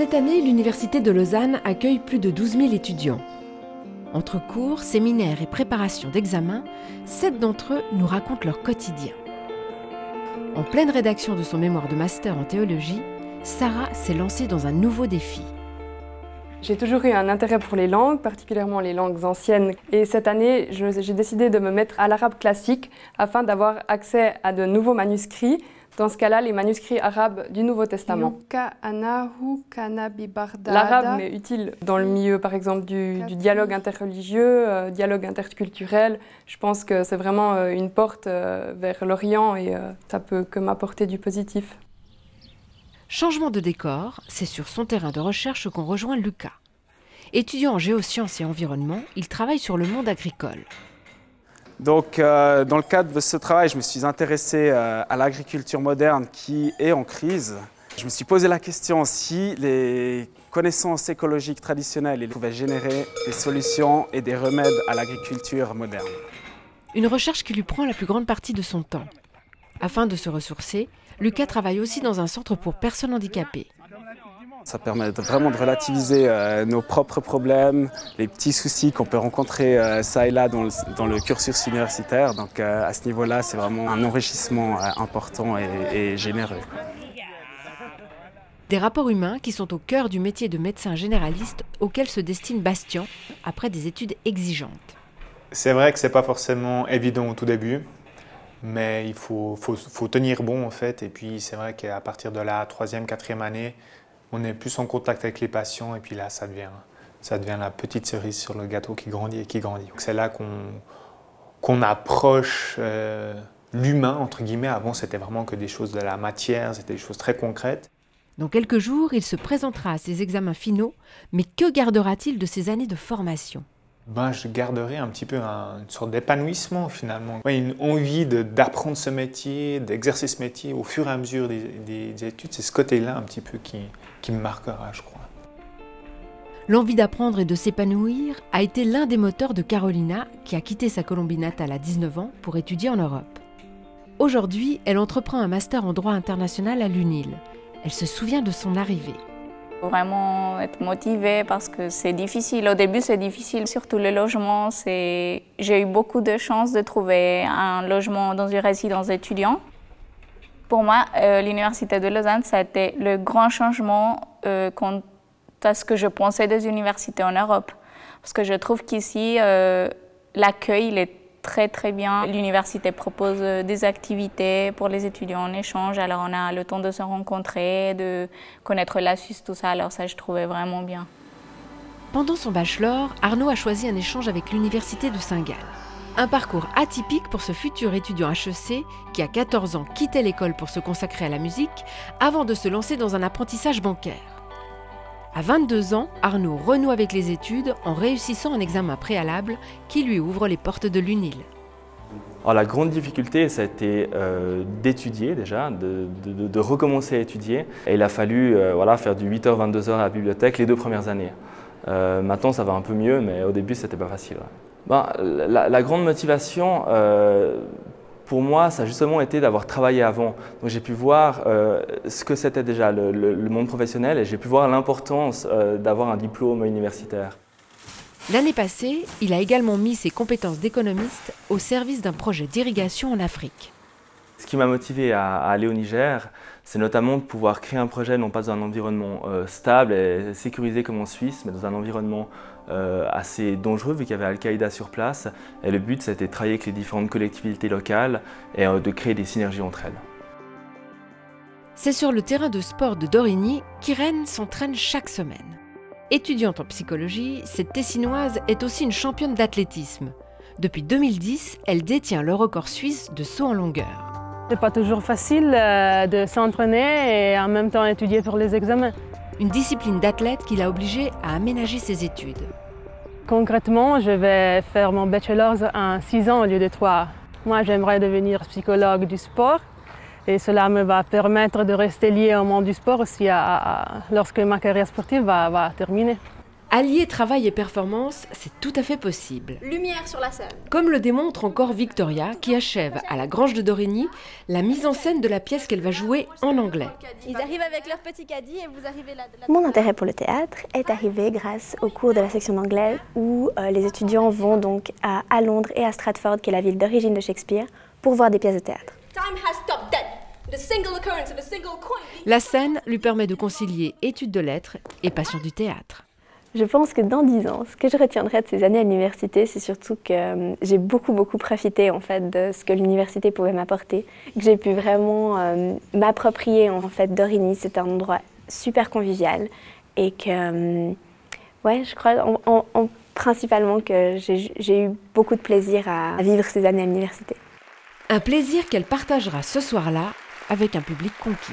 Cette année, l'Université de Lausanne accueille plus de 12 000 étudiants. Entre cours, séminaires et préparation d'examens, sept d'entre eux nous racontent leur quotidien. En pleine rédaction de son mémoire de master en théologie, Sarah s'est lancée dans un nouveau défi. J'ai toujours eu un intérêt pour les langues, particulièrement les langues anciennes. Et cette année, j'ai décidé de me mettre à l'arabe classique afin d'avoir accès à de nouveaux manuscrits. Dans ce cas-là, les manuscrits arabes du Nouveau Testament. L'arabe est utile dans le milieu, par exemple, du, dialogue interreligieux, euh, dialogue interculturel. Je pense que c'est vraiment euh, une porte euh, vers l'Orient et ça peut que m'apporter du positif. Changement de décor, c'est sur son terrain de recherche qu'on rejoint Lucas. Étudiant en géosciences et environnement, il travaille sur le monde agricole. Donc, euh, dans le cadre de ce travail, je me suis intéressé euh, à l'agriculture moderne qui est en crise. Je me suis posé la question si les connaissances écologiques traditionnelles pouvaient générer des solutions et des remèdes à l'agriculture moderne. Une recherche qui lui prend la plus grande partie de son temps. Afin de se ressourcer, Lucas travaille aussi dans un centre pour personnes handicapées. Ça permet vraiment de relativiser euh, nos propres problèmes, les petits soucis qu'on peut rencontrer euh, ça et là dans le, cursus universitaire. Donc euh, à ce niveau-là, c'est vraiment un enrichissement important et, généreux. Des rapports humains qui sont au cœur du métier de médecin généraliste auquel se destine Bastien après des études exigeantes. C'est vrai que ce n'est pas forcément évident au tout début. Mais il faut, faut, tenir bon en fait. Et puis c'est vrai qu'à partir de la troisième, quatrième année, on est plus en contact avec les patients. Et puis là, ça devient, ça devient la petite cerise sur le gâteau qui grandit et qui grandit. C'est là qu'on approche euh, l'humain, entre guillemets. Avant, c'était vraiment que des choses de la matière, c'était des choses très concrètes. Dans quelques jours, il se présentera à ses examens finaux. Mais que gardera-t-il de ses années de formation? Ben, je garderai un petit peu une sorte d'épanouissement finalement. une envie d'apprendre ce métier, d'exercer ce métier au fur et à mesure des, études. C'est ce côté-là un petit peu qui, qui me marquera, je crois. L'envie d'apprendre et de s'épanouir a été l'un des moteurs de Carolina, qui a quitté sa Colombie natale à 19 ans pour étudier en Europe. Aujourd'hui, elle entreprend un master en droit international à l'UNIL. Elle se souvient de son arrivée vraiment être motivée parce que c'est difficile. Au début, c'est difficile, surtout le logement. J'ai eu beaucoup de chance de trouver un logement dans une résidence étudiante. Pour moi, euh, l'Université de Lausanne, ça a été le grand changement euh, quant à ce que je pensais des universités en Europe. Parce que je trouve qu'ici, euh, l'accueil, il est très très bien. L'université propose euh, des activités pour les étudiants en échange, alors on a le temps de se rencontrer, de connaître la Suisse, tout ça, alors ça je trouvais vraiment bien. Pendant son bachelor, Arnaud a choisi un échange avec l'université de Saint-Gall. Un parcours atypique pour ce futur étudiant HEC qui, à 14 ans, quittait l'école pour se consacrer à la musique avant de se lancer dans un apprentissage bancaire. À 22 ans, Arnaud renoue avec les études en réussissant un examen préalable qui lui ouvre les portes de l'UNIL. La grande difficulté, ça a été euh, d'étudier déjà, de, recommencer à étudier. Et il a fallu euh, voilà, faire du 8h, 22h à la bibliothèque les deux premières années. Euh, maintenant, ça va un peu mieux, mais au début, c'était pas facile. Ben, la, grande motivation, pour moi, ça a justement été d'avoir travaillé avant. J'ai pu voir euh, ce que c'était déjà le, monde professionnel et j'ai pu voir l'importance euh, d'avoir un diplôme universitaire. L'année passée, il a également mis ses compétences d'économiste au service d'un projet d'irrigation en Afrique. Ce qui m'a motivé à, aller au Niger, c'est notamment de pouvoir créer un projet non pas dans un environnement euh, stable et sécurisé comme en Suisse, mais dans un environnement euh, assez dangereux vu qu'il y avait Al-Qaïda sur place. Et le but, c'était de travailler avec les différentes collectivités locales et euh, de créer des synergies entre elles. C'est sur le terrain de sport de Dorigny qu'Irène s'entraîne chaque semaine. Étudiante en psychologie, cette Tessinoise est aussi une championne d'athlétisme. Depuis 2010, elle détient le record suisse de saut en longueur. C'est pas toujours facile euh, de s'entraîner et en même temps étudier pour les examens. Une discipline d'athlète qui l'a obligée à aménager ses études. Concrètement, je vais faire mon bachelor en 6 ans au lieu de 3. Moi, j'aimerais devenir psychologue du sport et cela me va permettre de rester lié au monde du sport aussi lorsque ma carrière sportive va, va terminer. Allier travail et performance, c'est tout à fait possible. Lumière sur la scène. Comme le démontre encore Victoria, qui achève à la Grange de Dorigny la mise en scène de la pièce qu'elle va jouer en anglais. Ils arrivent avec leur petit caddie et vous arrivez là. Mon intérêt pour le théâtre est arrivé grâce au cours de la section d'anglais où euh, les étudiants vont donc à, à Londres et à Stratford, qui est la ville d'origine de Shakespeare, pour voir des pièces de théâtre. Time has stopped dead. La scène lui permet de concilier études de lettres et passion du théâtre. Je pense que dans dix ans, ce que je retiendrai de ces années à l'université, c'est surtout que euh, j'ai beaucoup, beaucoup profité en fait de ce que l'université pouvait m'apporter, que j'ai pu vraiment euh, m'approprier en fait d'Origny. C'est un endroit super convivial et que, euh, ouais, je crois en, en- en- principalement que j'ai eu beaucoup de plaisir à vivre ces années à l'université. Un plaisir qu'elle partagera ce soir-là avec un public conquis.